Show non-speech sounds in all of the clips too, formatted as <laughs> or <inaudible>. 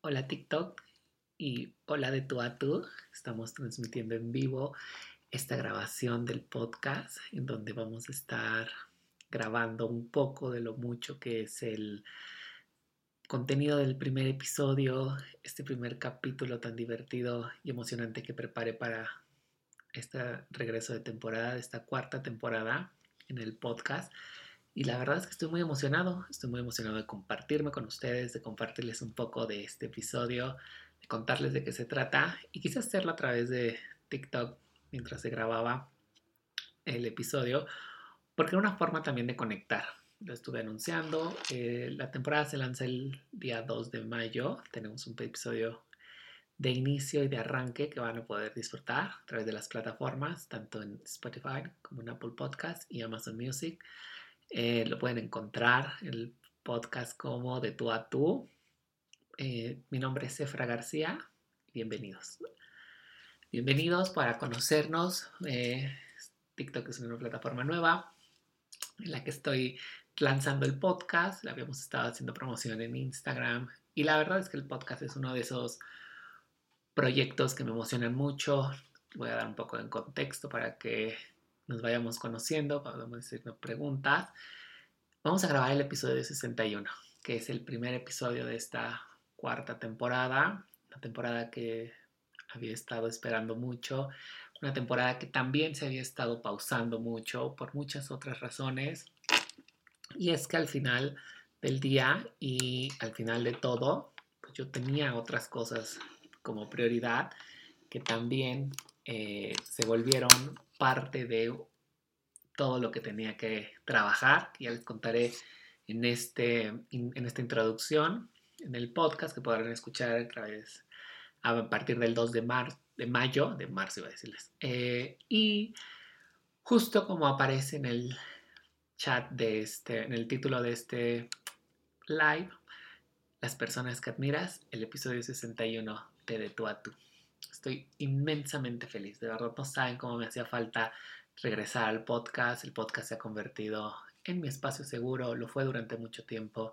Hola, TikTok y hola de tú a tú. Estamos transmitiendo en vivo esta grabación del podcast en donde vamos a estar grabando un poco de lo mucho que es el contenido del primer episodio, este primer capítulo tan divertido y emocionante que preparé para este regreso de temporada, esta cuarta temporada en el podcast. Y la verdad es que estoy muy emocionado, estoy muy emocionado de compartirme con ustedes, de compartirles un poco de este episodio, de contarles de qué se trata y quise hacerlo a través de TikTok mientras se grababa el episodio, porque era una forma también de conectar. Lo estuve anunciando, eh, la temporada se lanza el día 2 de mayo, tenemos un episodio de inicio y de arranque que van a poder disfrutar a través de las plataformas, tanto en Spotify como en Apple Podcast y Amazon Music. Eh, lo pueden encontrar en el podcast como de tú a tú. Eh, mi nombre es Efra García. Bienvenidos. Bienvenidos para conocernos. Eh, TikTok es una plataforma nueva en la que estoy lanzando el podcast. Habíamos estado haciendo promoción en Instagram y la verdad es que el podcast es uno de esos proyectos que me emocionan mucho. Voy a dar un poco de contexto para que nos vayamos conociendo, podemos decirnos preguntas. Vamos a grabar el episodio 61, que es el primer episodio de esta cuarta temporada, una temporada que había estado esperando mucho, una temporada que también se había estado pausando mucho por muchas otras razones. Y es que al final del día y al final de todo, pues yo tenía otras cosas como prioridad que también eh, se volvieron parte de todo lo que tenía que trabajar. Ya les contaré en, este, en esta introducción, en el podcast que podrán escuchar a través a partir del 2 de, mar, de mayo, de marzo iba a decirles. Eh, y justo como aparece en el chat de este, en el título de este live, las personas que admiras, el episodio 61 de De tú a tú. Estoy inmensamente feliz, de verdad no saben cómo me hacía falta regresar al podcast. El podcast se ha convertido en mi espacio seguro, lo fue durante mucho tiempo.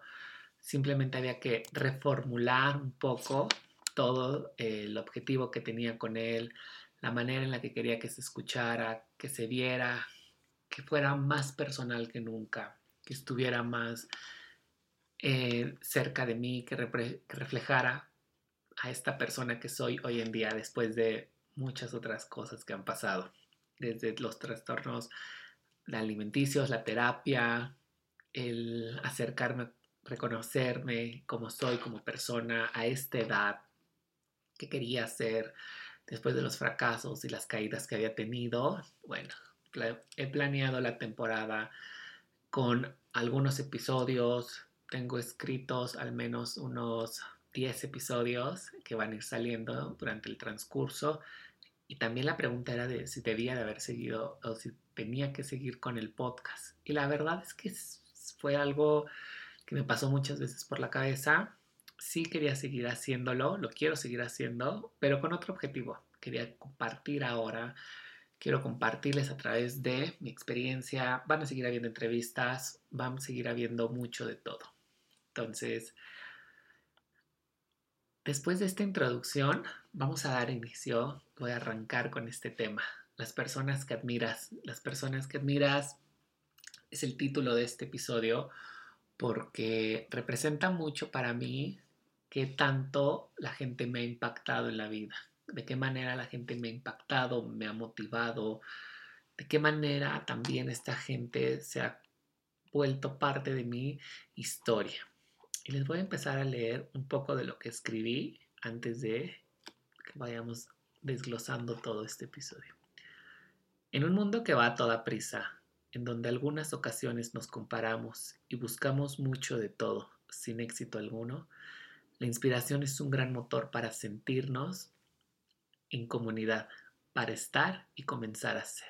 Simplemente había que reformular un poco todo el objetivo que tenía con él, la manera en la que quería que se escuchara, que se viera, que fuera más personal que nunca, que estuviera más eh, cerca de mí, que reflejara a esta persona que soy hoy en día después de muchas otras cosas que han pasado, desde los trastornos alimenticios, la terapia, el acercarme, reconocerme como soy como persona a esta edad, que quería ser después de los fracasos y las caídas que había tenido. Bueno, he planeado la temporada con algunos episodios, tengo escritos al menos unos 10 episodios que van a ir saliendo durante el transcurso. Y también la pregunta era de si debía de haber seguido o si tenía que seguir con el podcast. Y la verdad es que fue algo que me pasó muchas veces por la cabeza. Sí quería seguir haciéndolo, lo quiero seguir haciendo, pero con otro objetivo. Quería compartir ahora, quiero compartirles a través de mi experiencia. Van a seguir habiendo entrevistas, van a seguir habiendo mucho de todo. Entonces, Después de esta introducción, vamos a dar inicio, voy a arrancar con este tema. Las personas que admiras. Las personas que admiras es el título de este episodio porque representa mucho para mí qué tanto la gente me ha impactado en la vida, de qué manera la gente me ha impactado, me ha motivado, de qué manera también esta gente se ha vuelto parte de mi historia. Y les voy a empezar a leer un poco de lo que escribí antes de que vayamos desglosando todo este episodio. En un mundo que va a toda prisa, en donde algunas ocasiones nos comparamos y buscamos mucho de todo sin éxito alguno, la inspiración es un gran motor para sentirnos en comunidad, para estar y comenzar a ser.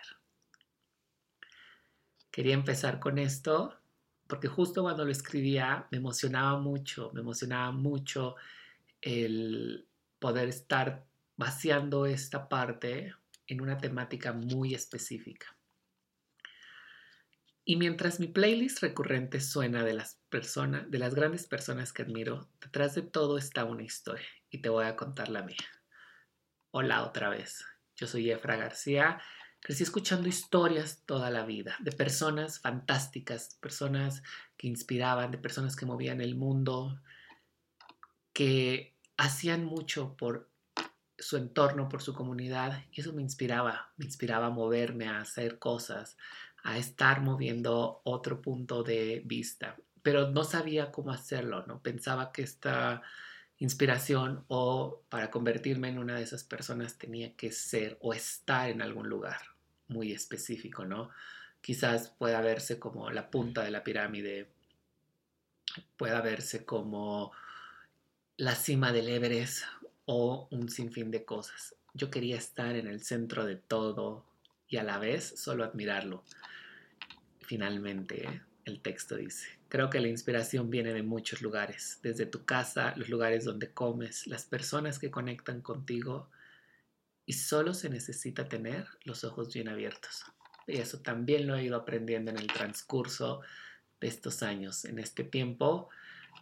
Quería empezar con esto porque justo cuando lo escribía me emocionaba mucho, me emocionaba mucho el poder estar vaciando esta parte en una temática muy específica. Y mientras mi playlist recurrente suena de las personas, de las grandes personas que admiro, detrás de todo está una historia y te voy a contar la mía. Hola otra vez. Yo soy Efra García. Crecí escuchando historias toda la vida de personas fantásticas, personas que inspiraban, de personas que movían el mundo, que hacían mucho por su entorno, por su comunidad, y eso me inspiraba, me inspiraba a moverme, a hacer cosas, a estar moviendo otro punto de vista, pero no sabía cómo hacerlo, ¿no? Pensaba que esta inspiración o para convertirme en una de esas personas tenía que ser o estar en algún lugar muy específico, ¿no? Quizás pueda verse como la punta de la pirámide, pueda verse como la cima del Everest o un sinfín de cosas. Yo quería estar en el centro de todo y a la vez solo admirarlo. Finalmente, el texto dice, creo que la inspiración viene de muchos lugares, desde tu casa, los lugares donde comes, las personas que conectan contigo y solo se necesita tener los ojos bien abiertos. Y eso también lo he ido aprendiendo en el transcurso de estos años. En este tiempo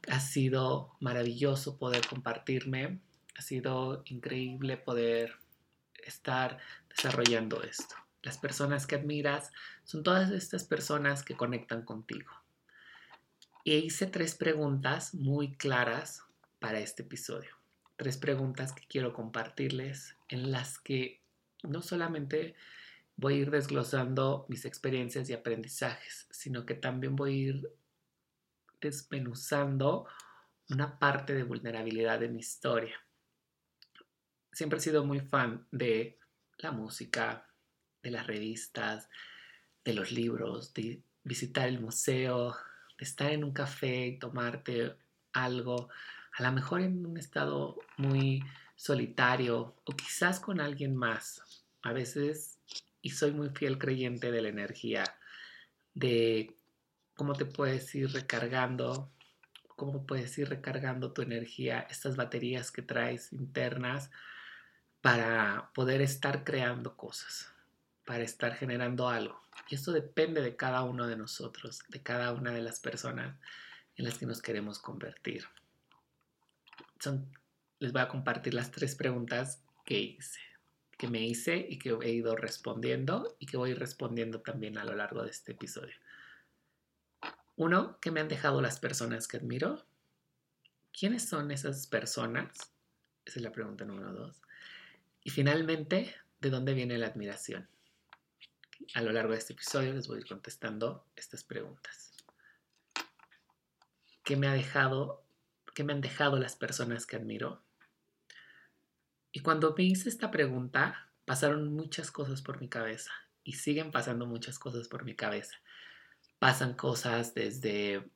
ha sido maravilloso poder compartirme ha sido increíble poder estar desarrollando esto. Las personas que admiras son todas estas personas que conectan contigo. Y hice tres preguntas muy claras para este episodio. Tres preguntas que quiero compartirles en las que no solamente voy a ir desglosando mis experiencias y aprendizajes, sino que también voy a ir desmenuzando una parte de vulnerabilidad de mi historia. Siempre he sido muy fan de la música, de las revistas, de los libros, de visitar el museo, de estar en un café y tomarte algo, a lo mejor en un estado muy solitario o quizás con alguien más. A veces, y soy muy fiel creyente de la energía, de cómo te puedes ir recargando, cómo puedes ir recargando tu energía, estas baterías que traes internas para poder estar creando cosas, para estar generando algo. Y esto depende de cada uno de nosotros, de cada una de las personas en las que nos queremos convertir. Les voy a compartir las tres preguntas que hice, que me hice y que he ido respondiendo y que voy respondiendo también a lo largo de este episodio. Uno, ¿qué me han dejado las personas que admiro? ¿Quiénes son esas personas? Esa es la pregunta número dos. Y finalmente, ¿de dónde viene la admiración? A lo largo de este episodio les voy a ir contestando estas preguntas. ¿Qué me ha dejado, qué me han dejado las personas que admiro? Y cuando me hice esta pregunta, pasaron muchas cosas por mi cabeza y siguen pasando muchas cosas por mi cabeza. Pasan cosas desde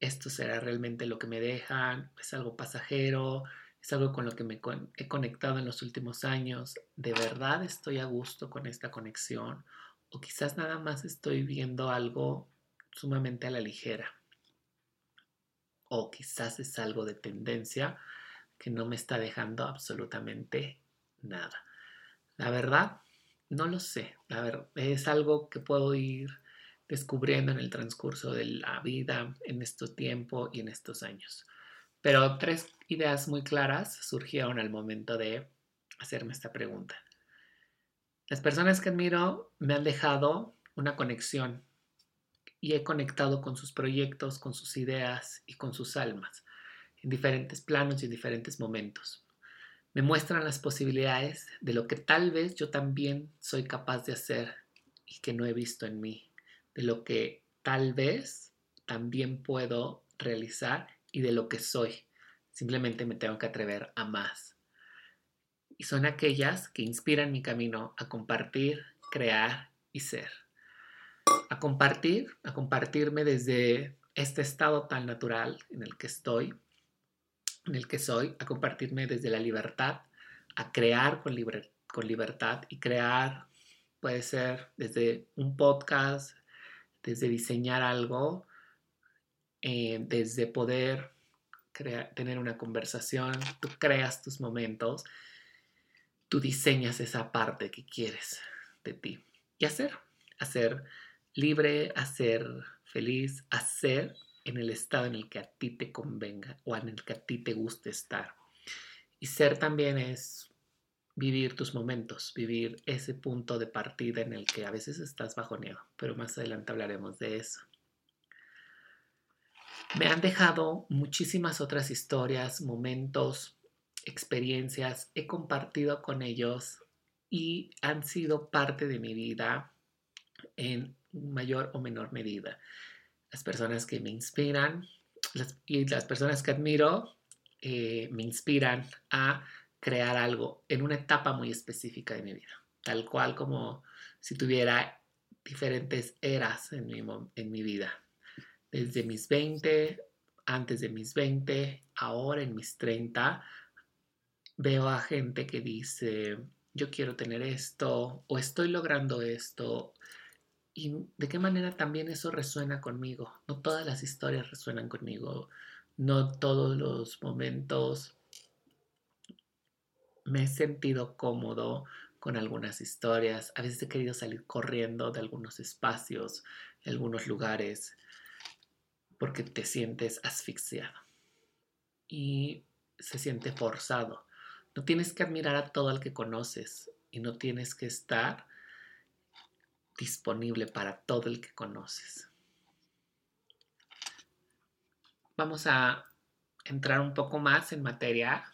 esto será realmente lo que me dejan, es algo pasajero, es algo con lo que me he conectado en los últimos años. ¿De verdad estoy a gusto con esta conexión? O quizás nada más estoy viendo algo sumamente a la ligera. O quizás es algo de tendencia que no me está dejando absolutamente nada. La verdad, no lo sé. A ver, es algo que puedo ir descubriendo en el transcurso de la vida, en este tiempo y en estos años. Pero tres ideas muy claras surgieron al momento de hacerme esta pregunta. Las personas que admiro me han dejado una conexión y he conectado con sus proyectos, con sus ideas y con sus almas en diferentes planos y en diferentes momentos. Me muestran las posibilidades de lo que tal vez yo también soy capaz de hacer y que no he visto en mí, de lo que tal vez también puedo realizar y de lo que soy. Simplemente me tengo que atrever a más. Y son aquellas que inspiran mi camino a compartir, crear y ser. A compartir, a compartirme desde este estado tan natural en el que estoy, en el que soy, a compartirme desde la libertad, a crear con, libertad y crear puede ser desde un podcast, desde diseñar algo, eh, desde poder tener una conversación, tú creas tus momentos, tú diseñas esa parte que quieres de ti. Y hacer, hacer libre a ser feliz, a ser en el estado en el que a ti te convenga o en el que a ti te guste estar. Y ser también es vivir tus momentos, vivir ese punto de partida en el que a veces estás bajoneado, pero más adelante hablaremos de eso. Me han dejado muchísimas otras historias, momentos, experiencias, he compartido con ellos y han sido parte de mi vida en mayor o menor medida. Las personas que me inspiran y las personas que admiro eh, me inspiran a crear algo en una etapa muy específica de mi vida, tal cual como si tuviera diferentes eras en mi, en mi vida, desde mis 20, antes de mis 20, ahora en mis 30, veo a gente que dice, yo quiero tener esto o estoy logrando esto. Y de qué manera también eso resuena conmigo. No todas las historias resuenan conmigo. No todos los momentos me he sentido cómodo con algunas historias. A veces he querido salir corriendo de algunos espacios, de algunos lugares, porque te sientes asfixiado y se siente forzado. No tienes que admirar a todo el que conoces y no tienes que estar disponible para todo el que conoces. Vamos a entrar un poco más en materia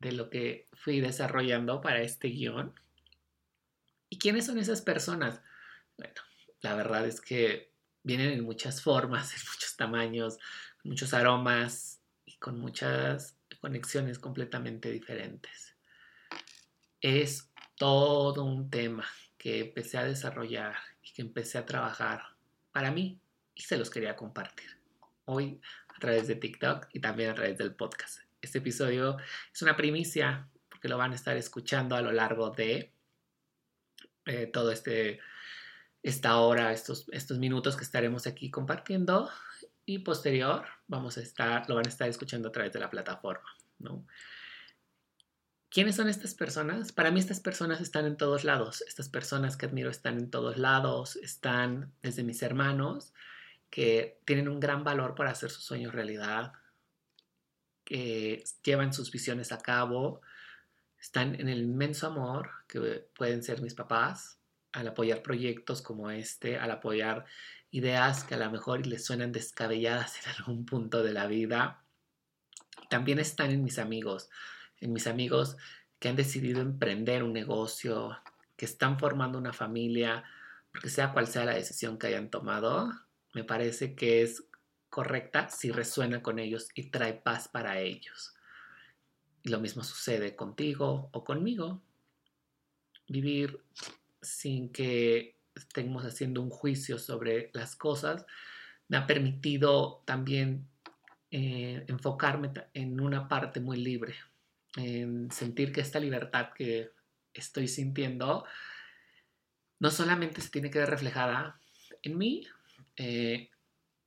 de lo que fui desarrollando para este guion. ¿Y quiénes son esas personas? Bueno, la verdad es que vienen en muchas formas, <laughs> en muchos tamaños, muchos aromas y con muchas conexiones completamente diferentes. Es todo un tema que empecé a desarrollar y que empecé a trabajar para mí y se los quería compartir hoy a través de TikTok y también a través del podcast. Este episodio es una primicia porque lo van a estar escuchando a lo largo de eh, todo este esta hora, estos, estos minutos que estaremos aquí compartiendo y posterior vamos a estar, lo van a estar escuchando a través de la plataforma, ¿no? ¿Quiénes son estas personas? Para mí estas personas están en todos lados. Estas personas que admiro están en todos lados. Están desde mis hermanos, que tienen un gran valor para hacer sus sueños realidad, que llevan sus visiones a cabo, están en el inmenso amor que pueden ser mis papás, al apoyar proyectos como este, al apoyar ideas que a lo mejor les suenan descabelladas en algún punto de la vida. También están en mis amigos, en mis amigos que han decidido emprender un negocio, que están formando una familia, porque sea cual sea la decisión que hayan tomado, me parece que es correcta si resuena con ellos y trae paz para ellos. Y lo mismo sucede contigo o conmigo. Vivir sin que estemos haciendo un juicio sobre las cosas me ha permitido también eh, enfocarme en una parte muy libre, en sentir que esta libertad que estoy sintiendo no solamente se tiene que ver reflejada en mí, eh,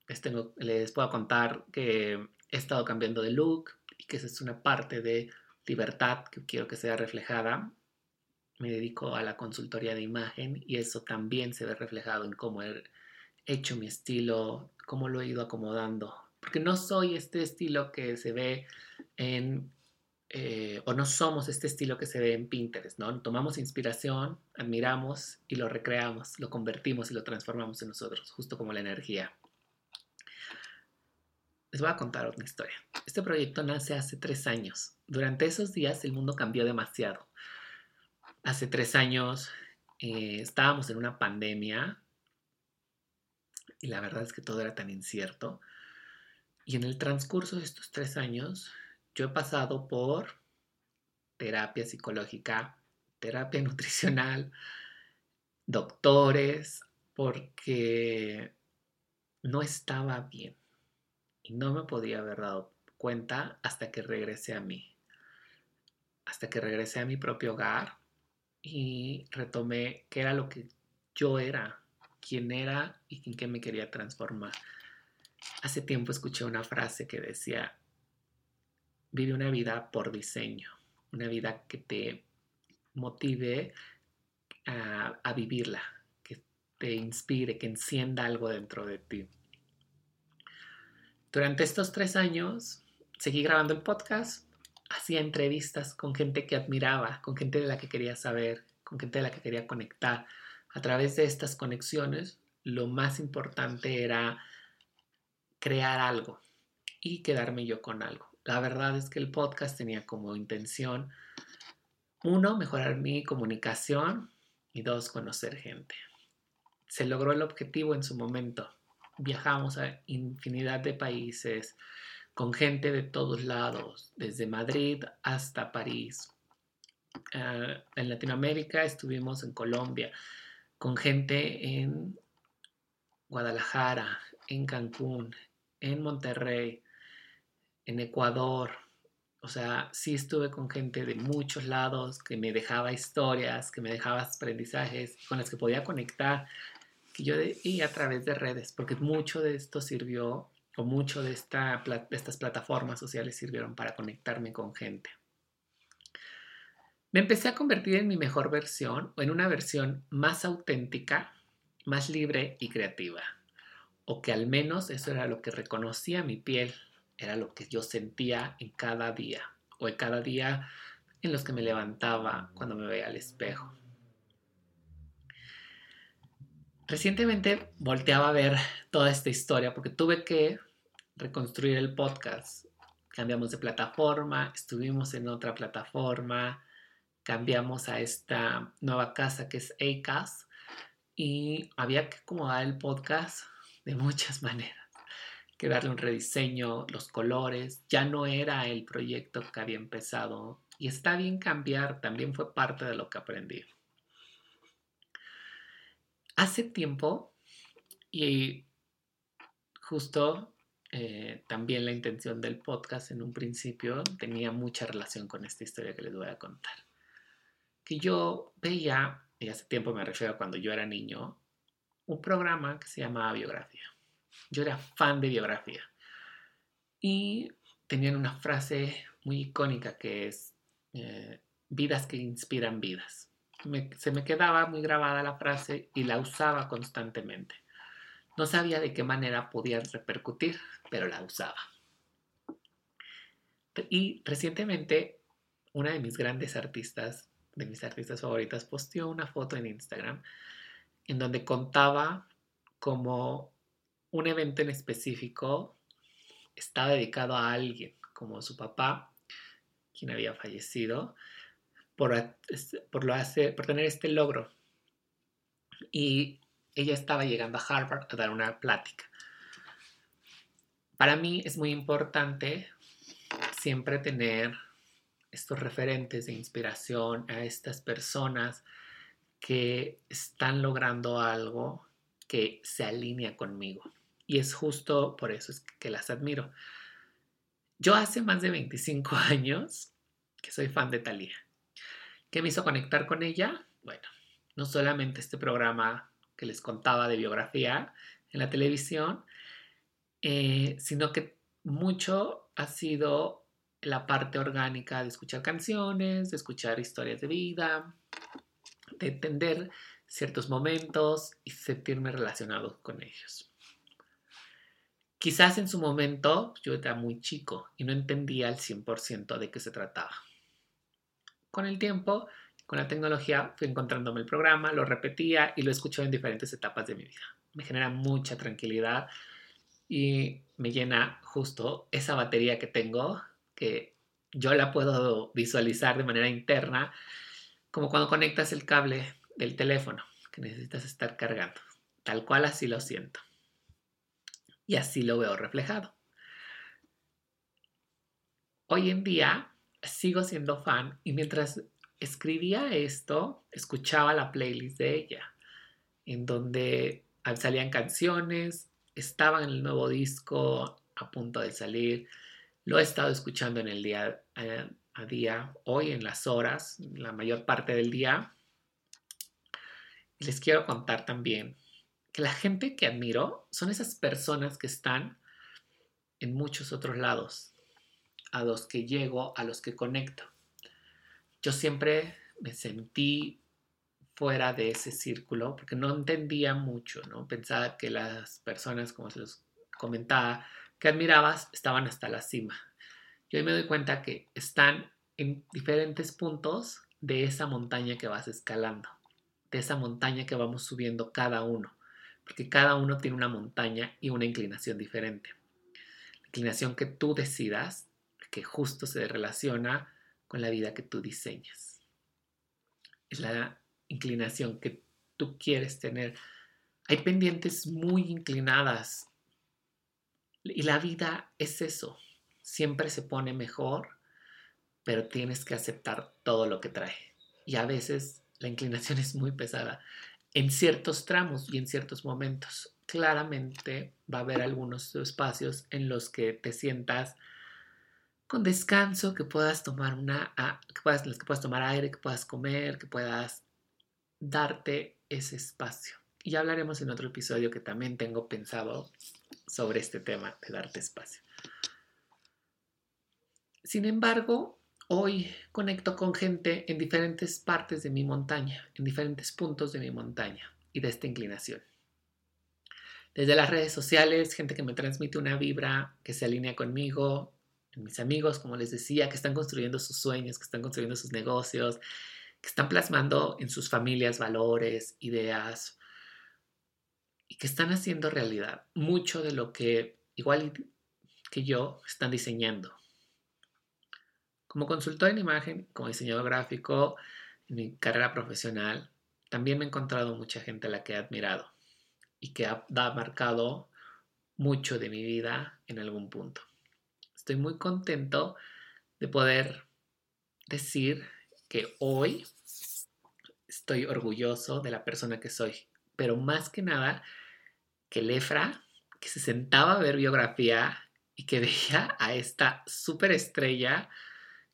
este, les puedo contar que he estado cambiando de look y que esa es una parte de libertad que quiero que sea reflejada. Me dedico a la consultoría de imagen y eso también se ve reflejado en cómo he hecho mi estilo, cómo lo he ido acomodando. Porque no soy este estilo que se ve en, eh, o no somos este estilo que se ve en Pinterest, ¿no? Tomamos inspiración, admiramos y lo recreamos, lo convertimos y lo transformamos en nosotros, justo como la energía. Les voy a contar otra historia. Este proyecto nace hace tres años. Durante esos días el mundo cambió demasiado. Hace tres años eh, estábamos en una pandemia y la verdad es que todo era tan incierto. Y en el transcurso de estos tres años yo he pasado por terapia psicológica, terapia <laughs> nutricional, doctores, porque no estaba bien y no me podía haber dado cuenta hasta que regresé a mí. Hasta que regresé a mi propio hogar y retomé qué era lo que yo era, quién era y en qué me quería transformar. Hace tiempo escuché una frase que decía, vive una vida por diseño, una vida que te motive a, vivirla, que te inspire, que encienda algo dentro de ti. Durante estos tres años seguí grabando el podcast, hacía entrevistas con gente que admiraba, con gente de la que quería saber, con gente de la que quería conectar. A través de estas conexiones, lo más importante era crear algo y quedarme yo con algo. La verdad es que el podcast tenía como intención, uno, mejorar mi comunicación y dos, conocer gente. Se logró el objetivo en su momento. Viajamos a infinidad de países con gente de todos lados, desde Madrid hasta París. Ah, en Latinoamérica estuvimos en Colombia, con gente en Guadalajara, en Cancún, en Monterrey, en Ecuador. O sea, sí estuve con gente de muchos lados que me dejaba historias, que me dejaba aprendizajes, con las que podía conectar, que yo y a través de redes, porque mucho de esto sirvió, o mucho de, esta, de estas plataformas sociales sirvieron para conectarme con gente. Me empecé a convertir en mi mejor versión o en una versión más auténtica, más libre y creativa. O que al menos eso era lo que reconocía mi piel era lo que yo sentía en cada día o en cada día en los que me levantaba cuando me veía al espejo. Recientemente volteaba a ver toda esta historia porque tuve que reconstruir el podcast. Cambiamos de plataforma, estuvimos en otra plataforma, cambiamos a esta nueva casa que es ACAS y había que acomodar el podcast de muchas <laughs> maneras que darle un rediseño, los colores, ya no era el proyecto que había empezado y está bien cambiar, también fue parte de lo que aprendí. Hace tiempo y justo eh, también la intención del podcast en un principio tenía mucha relación con esta historia que les voy a contar. Que yo veía, y hace tiempo me refiero a cuando yo era niño, un programa que se llamaba Biografía. Yo era fan de biografía. Y tenían una frase muy icónica que es eh, vidas que inspiran vidas. se me quedaba muy grabada la frase y la usaba constantemente. No sabía de qué manera podía repercutir, pero la usaba. Y recientemente, una de mis grandes artistas, de mis artistas favoritas, posteó una foto en Instagram en donde contaba cómo un evento en específico estaba dedicado a alguien, como su papá, quien había fallecido, por, por, tener este logro. Y ella estaba llegando a Harvard a dar una plática. Para mí es muy importante siempre tener estos referentes de inspiración a estas personas que están logrando algo que se alinea conmigo. Y es justo por eso es que las admiro. Yo hace más de 25 <laughs> años que soy fan de Thalía. ¿Qué me hizo conectar con ella? Bueno, no solamente este programa que les contaba de biografía en la televisión, eh, sino que mucho ha sido la parte orgánica de escuchar canciones, de escuchar historias de vida, de entender ciertos momentos y sentirme relacionado con ellos. Quizás en su momento yo era muy chico y no entendía al 100% de qué se trataba. Con el tiempo, con la tecnología, fui encontrándome el programa, lo repetía y lo escucho en diferentes etapas de mi vida. Me genera mucha tranquilidad y me llena justo esa batería que tengo, que yo la puedo visualizar de manera interna, como cuando conectas el cable del teléfono que necesitas estar cargando. Tal cual así lo siento y así lo veo reflejado. Hoy en día sigo siendo fan y mientras escribía esto, escuchaba la playlist de ella, en donde salían canciones, estaba en el nuevo disco a punto de salir, lo he estado escuchando en el día eh, a día, hoy en las horas, la mayor parte del día. Les quiero contar también que la gente que admiro son esas personas que están en muchos otros lados, a los que llego, a los que conecto. Yo siempre me sentí fuera de ese círculo, porque no entendía mucho, ¿no? Pensaba que las personas, como se los comentaba, que admirabas, estaban hasta la cima. Y hoy me doy cuenta que están en diferentes puntos de esa montaña que vas escalando, de esa montaña que vamos subiendo cada uno, porque cada uno tiene una montaña y una inclinación diferente. La inclinación que tú decidas, que justo se relaciona con la vida que tú diseñas. Es la inclinación que tú quieres tener. Hay pendientes muy inclinadas y la vida es eso. Siempre se pone mejor, pero tienes que aceptar todo lo que trae. Y a veces la inclinación es muy pesada en ciertos tramos y en ciertos momentos. Claramente va a haber algunos espacios en los que te sientas con descanso, que puedas tomar una, puedas, que puedas tomar aire, que puedas comer, que puedas darte ese espacio. Y ya hablaremos en otro episodio que también tengo pensado sobre este tema de darte espacio. Sin embargo, hoy conecto con gente en diferentes partes de mi montaña, en diferentes puntos de mi montaña y de esta inclinación. Desde las redes sociales, gente que me transmite una vibra que se alinea conmigo, mis amigos, como les decía, que están construyendo sus sueños, que están construyendo sus negocios, que están plasmando en sus familias valores, ideas y que están haciendo realidad mucho de lo que igual que yo están diseñando. Como consultor en imagen, como diseñador gráfico, en mi carrera profesional, también me he encontrado mucha gente a la que he admirado y que ha, marcado mucho de mi vida en algún punto. Estoy muy contento de poder decir que hoy estoy orgulloso de la persona que soy, pero más que nada que Lefra, que se sentaba a ver biografía y que <laughs> veía a esta superestrella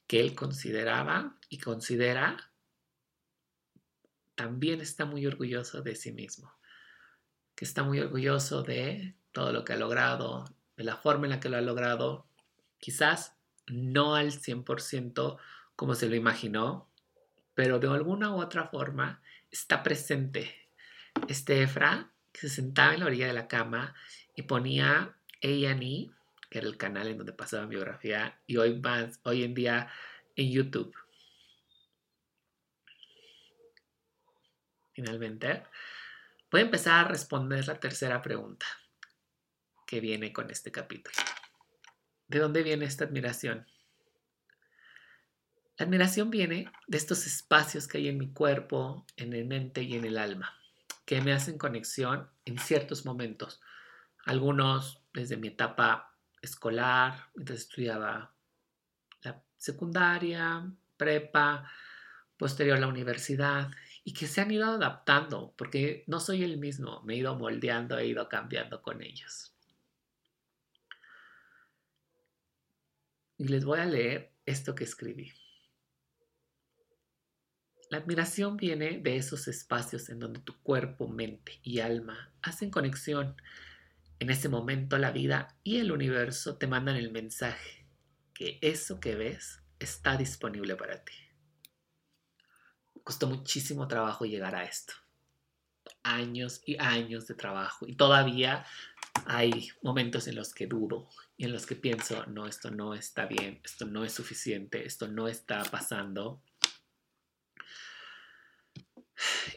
que él consideraba y considera, también está muy orgulloso de sí mismo, que está muy orgulloso de todo lo que ha logrado, de la forma en la que lo ha logrado Quizás no al 100% como se lo imaginó, pero de alguna u otra forma está presente. Este Efra que se sentaba en la orilla de la cama y ponía A&E, que era el canal en donde pasaba biografía, y hoy, más, hoy en día en YouTube. Finalmente, voy a empezar a responder la tercera pregunta que viene con este capítulo. ¿De dónde viene esta admiración? La admiración viene de estos espacios que hay en mi cuerpo, en el mente y en el alma, que me hacen conexión en ciertos momentos. Algunos desde mi etapa escolar, mientras estudiaba la secundaria, prepa, posterior a la universidad, y que se han ido adaptando, porque no soy el mismo, me he ido moldeando, he ido cambiando con ellos. y les voy a leer esto que escribí. La admiración viene de esos espacios en donde tu cuerpo, mente y alma hacen conexión. En ese momento la vida y el universo te mandan el mensaje que eso que ves está disponible para ti. costó muchísimo trabajo llegar a esto. Años y años de trabajo y todavía hay momentos en los que dudo y en los que pienso, no, esto no está bien, esto no es suficiente, esto no está pasando.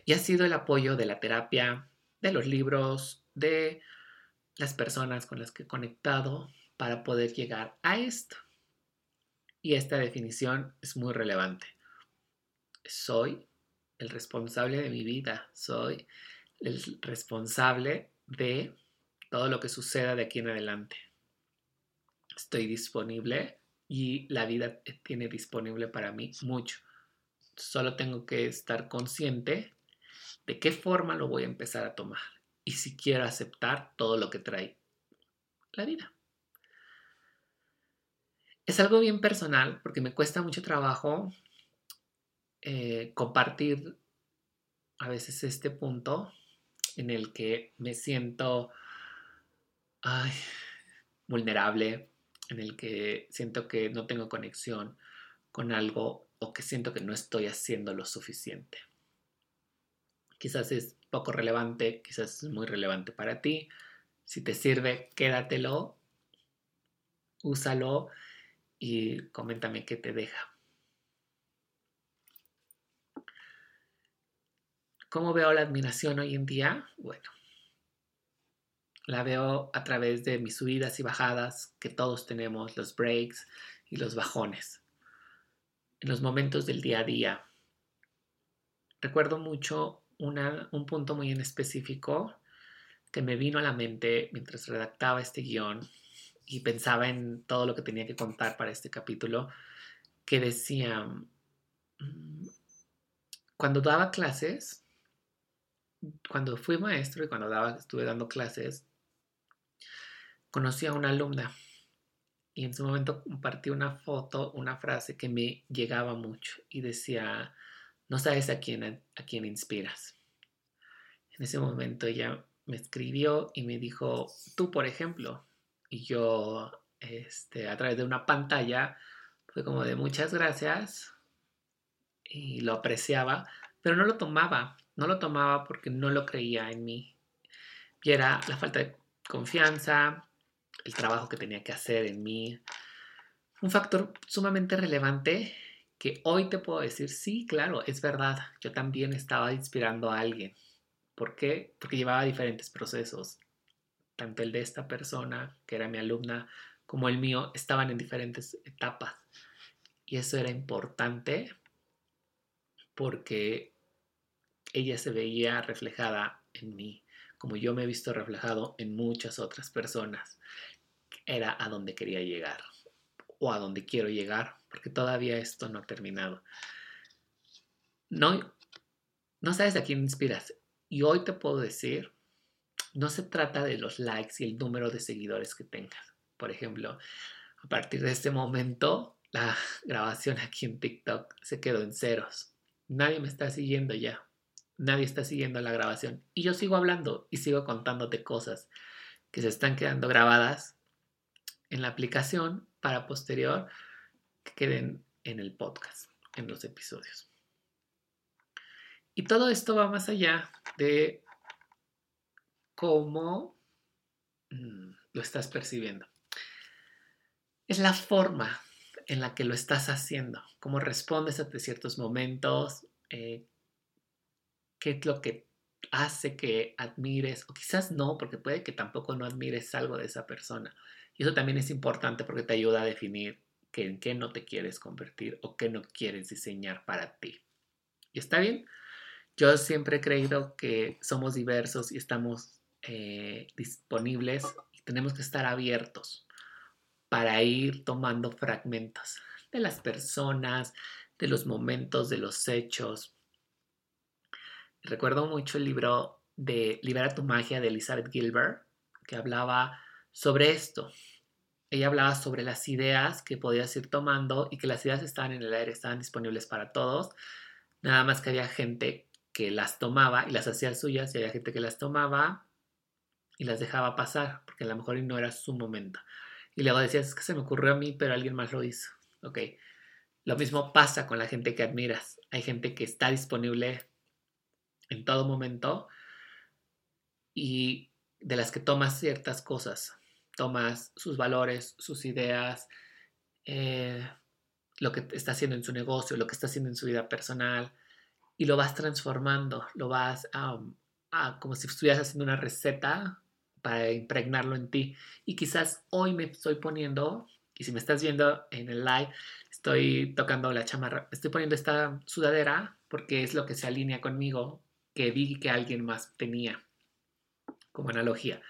Y ha sido el apoyo de la terapia, de los libros, de las personas con las que he conectado para poder llegar a esto. Y esta definición es muy relevante. Soy el responsable de mi vida, soy el responsable de todo lo que suceda de aquí en adelante. Estoy disponible y la vida tiene disponible para mí mucho. Solo tengo que estar consciente de qué forma lo voy a empezar a tomar y si quiero aceptar todo lo que trae la vida. Es algo bien personal porque me cuesta mucho trabajo eh, compartir a veces este punto en el que me siento vulnerable, en el que siento que no tengo conexión con algo o que siento que no estoy haciendo lo suficiente. Quizás es poco relevante, quizás es muy relevante para ti. Si te sirve, quédatelo, úsalo y coméntame qué te deja. ¿Cómo veo la admiración hoy en día? Bueno, la veo a través de mis subidas y bajadas que todos tenemos, los breaks y los bajones, en los momentos del día a día. Recuerdo mucho un punto muy en específico que me vino a la mente mientras redactaba este guion y pensaba en todo lo que tenía que contar para este capítulo, que decía, mm, cuando daba clases, cuando fui maestro y cuando daba, estuve dando clases, conocí a una alumna y en su momento compartí una foto, una frase que me llegaba mucho y decía, no sabes a quién, a quién inspiras. En ese momento ella me escribió y me dijo, tú por ejemplo, y yo este, a través de una pantalla fue como de muchas gracias y lo apreciaba, pero no lo tomaba, no lo tomaba porque no lo creía en mí. Y era la falta de confianza, el trabajo que tenía que hacer en mí. Un factor sumamente relevante que hoy te puedo decir, sí, claro, es verdad, yo también estaba inspirando a alguien. ¿Por qué? Porque llevaba diferentes procesos. Tanto el de esta persona, que era mi alumna, como el mío, estaban en diferentes etapas. Y eso era importante porque ella se veía reflejada en mí, como yo me he visto reflejado en muchas otras personas. Era a donde quería llegar o a donde quiero llegar, porque todavía esto no ha terminado. No, no sabes a quién inspiras. Y hoy te puedo decir, no se trata de los likes y el número de seguidores que tengas. Por ejemplo, a partir de este momento, la <laughs> grabación aquí en TikTok se quedó en ceros. Nadie me está siguiendo ya nadie está siguiendo la grabación. Y yo sigo hablando y sigo contándote cosas que se están quedando grabadas en la aplicación para posterior que queden en el podcast, en los episodios. Y todo esto va más allá de cómo mm, lo estás percibiendo. Es la forma en la que lo estás haciendo, cómo respondes a ciertos momentos, eh, qué es lo que hace que admires, o quizás no, porque puede que tampoco no admires algo de esa persona. Y eso también es importante porque te ayuda a definir que en qué no te quieres convertir o qué no quieres diseñar para ti. ¿Y está bien? Yo siempre he creído que somos diversos y estamos eh, disponibles y tenemos que estar abiertos para ir tomando fragmentos de las personas, de los momentos, de los hechos, recuerdo mucho el libro de Libera tu magia de Elizabeth Gilbert, que hablaba sobre esto. Ella hablaba sobre las ideas que podías ir tomando y que las ideas estaban en el aire, estaban disponibles para todos. Nada más que había gente que las tomaba y las hacía suyas y había gente que las tomaba y las dejaba pasar porque a lo mejor no era su momento. Y luego decías, es que se me ocurrió a mí, pero alguien más lo hizo. Ok. Lo mismo pasa con la gente que admiras. Hay gente que está disponible en todo momento y de las que tomas ciertas cosas, tomas sus valores, sus ideas, eh, lo que está haciendo en su negocio, lo que está haciendo en su vida personal y lo vas transformando, lo vas a, como si estuvieras haciendo una receta para impregnarlo en ti. Y quizás hoy me estoy poniendo, y si me estás viendo en el live, estoy tocando la chamarra, estoy poniendo esta sudadera porque es lo que se alinea conmigo, que vi que alguien más tenía como analogía.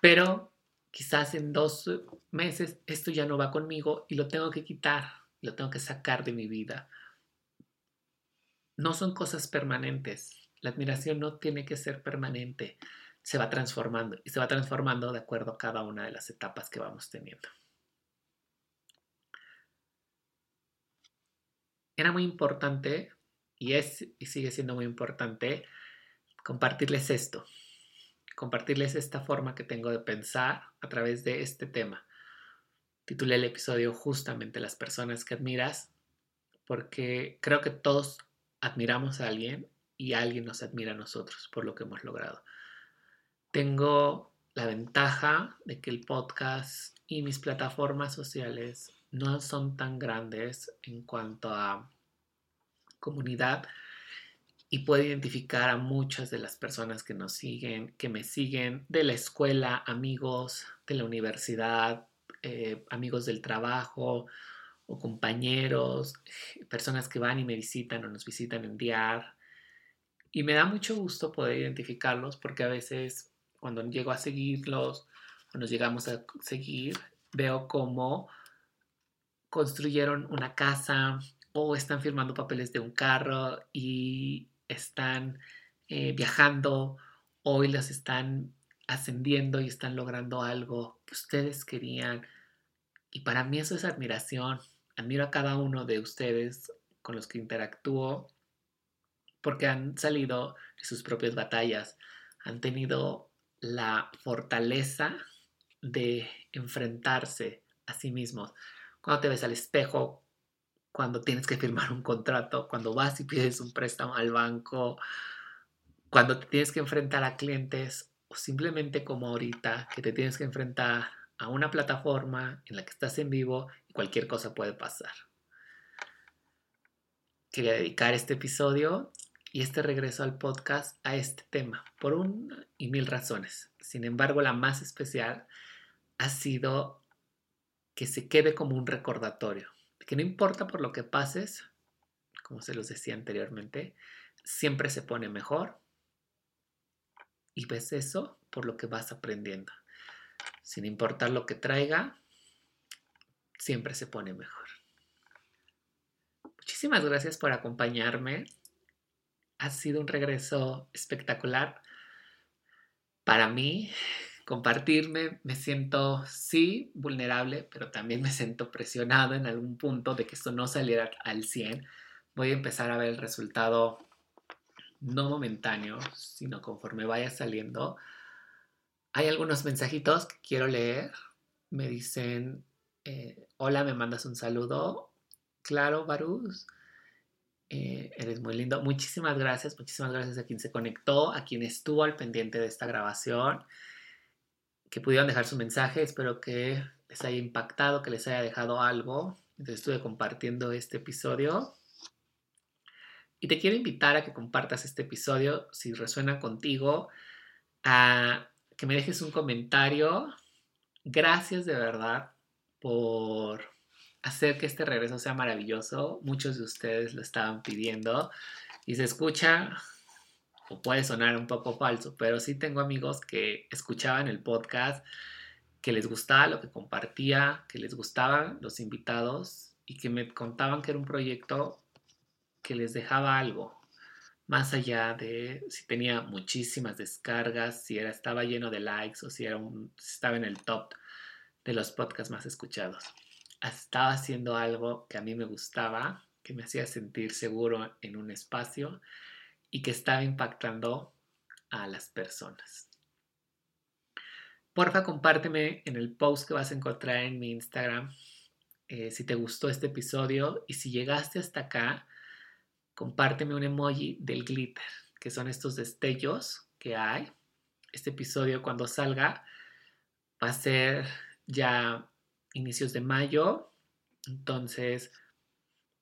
Pero quizás en dos meses esto ya no va conmigo y lo tengo que quitar, lo tengo que sacar de mi vida. No son cosas permanentes. La admiración no tiene que ser permanente. Se va transformando y se va transformando de acuerdo a cada una de las etapas que vamos teniendo. Era muy importante y es y sigue siendo muy importante compartirles esto, compartirles esta forma que tengo de pensar a través de este tema. Titulé el episodio justamente Las personas que admiras, porque creo que todos admiramos a alguien y alguien nos admira a nosotros por lo que hemos logrado. Tengo la ventaja de que el podcast y mis plataformas sociales no son tan grandes en cuanto a comunidad y puedo identificar a muchas de las personas que nos siguen, que me siguen de la escuela, amigos de la universidad, eh, amigos del trabajo o compañeros, personas que van y me visitan o nos visitan en diar. Y me da mucho gusto poder identificarlos porque a veces cuando llego a seguirlos o nos llegamos a seguir, veo cómo construyeron una casa o están firmando papeles de un carro y están eh, viajando, hoy las están ascendiendo y están logrando algo que ustedes querían. Y para mí eso es admiración. Admiro a cada uno de ustedes con los que interactúo porque han salido de sus propias batallas, han tenido la fortaleza de enfrentarse a sí mismos. Cuando te ves al espejo, cuando tienes que firmar un contrato, cuando vas y pides un préstamo al banco, cuando te tienes que enfrentar a clientes o simplemente como ahorita que te tienes que enfrentar a una plataforma en la que estás en vivo y cualquier cosa puede pasar. Quería dedicar este episodio y este regreso al podcast a este tema por un y mil razones. Sin embargo, la más especial ha sido que se quede como un recordatorio que no importa por lo que pases, como se los decía anteriormente, siempre se pone mejor y ves eso por lo que vas aprendiendo. Sin importar lo que traiga, siempre se pone mejor. Muchísimas gracias por acompañarme. Ha sido un regreso espectacular para mí compartirme, me siento, sí, vulnerable, pero también me siento presionado en algún punto de que esto no saliera al 100. Voy a empezar a ver el resultado no momentáneo, sino conforme vaya saliendo. Hay algunos mensajitos que quiero leer. Me dicen, eh, hola, me mandas un saludo. Claro, Barús. Eh, eres muy lindo. Muchísimas gracias, muchísimas gracias a quien se conectó, a quien estuvo al pendiente de esta grabación que pudieron dejar su mensaje. Espero que les haya impactado, que les haya dejado algo. Entonces estuve compartiendo este episodio. Y te quiero invitar a que compartas este episodio si resuena contigo, a que me dejes un comentario. Gracias de verdad por hacer que este regreso sea maravilloso. Muchos de ustedes lo estaban pidiendo y se escucha puede sonar un poco falso, pero sí tengo amigos que escuchaban el podcast, que les gustaba lo que compartía, que les gustaban los invitados y que me contaban que era un proyecto que les dejaba algo, más allá de si tenía muchísimas descargas, si era, estaba lleno de likes o si, era estaba en el top de los podcasts más escuchados. Estaba haciendo algo que a mí me gustaba, que me hacía sentir seguro en un espacio y que estaba impactando a las personas. Porfa, compárteme en el post que vas a encontrar en mi Instagram eh, si te gustó este episodio y si llegaste hasta acá, compárteme un emoji del glitter, que son estos destellos que hay. Este episodio cuando salga va a ser ya inicios de mayo, entonces,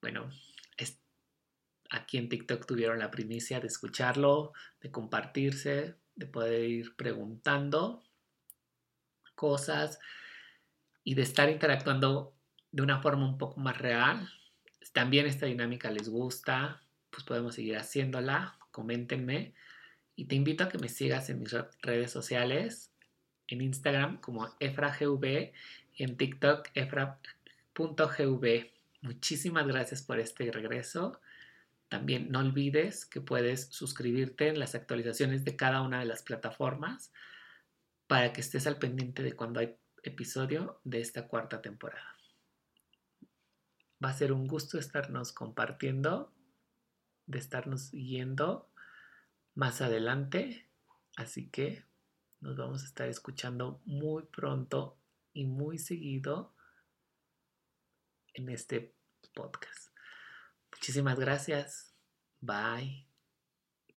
bueno, aquí en TikTok tuvieron la primicia de escucharlo, de compartirse, de poder ir preguntando cosas y de estar interactuando de una forma un poco más real. También esta dinámica les gusta, pues podemos seguir haciéndola, coméntenme. Y te invito a que me sigas en mis redes sociales, en Instagram como EfraGV y en TikTok efra.gv. Muchísimas gracias por este regreso. También no olvides que puedes suscribirte en las actualizaciones de cada una de las plataformas para que estés al pendiente de cuando hay episodio de esta cuarta temporada. Va a ser un gusto estarnos compartiendo, de estarnos yendo más adelante. Así que nos vamos a estar escuchando muy pronto y muy seguido en este podcast. Muchísimas gracias. Bye.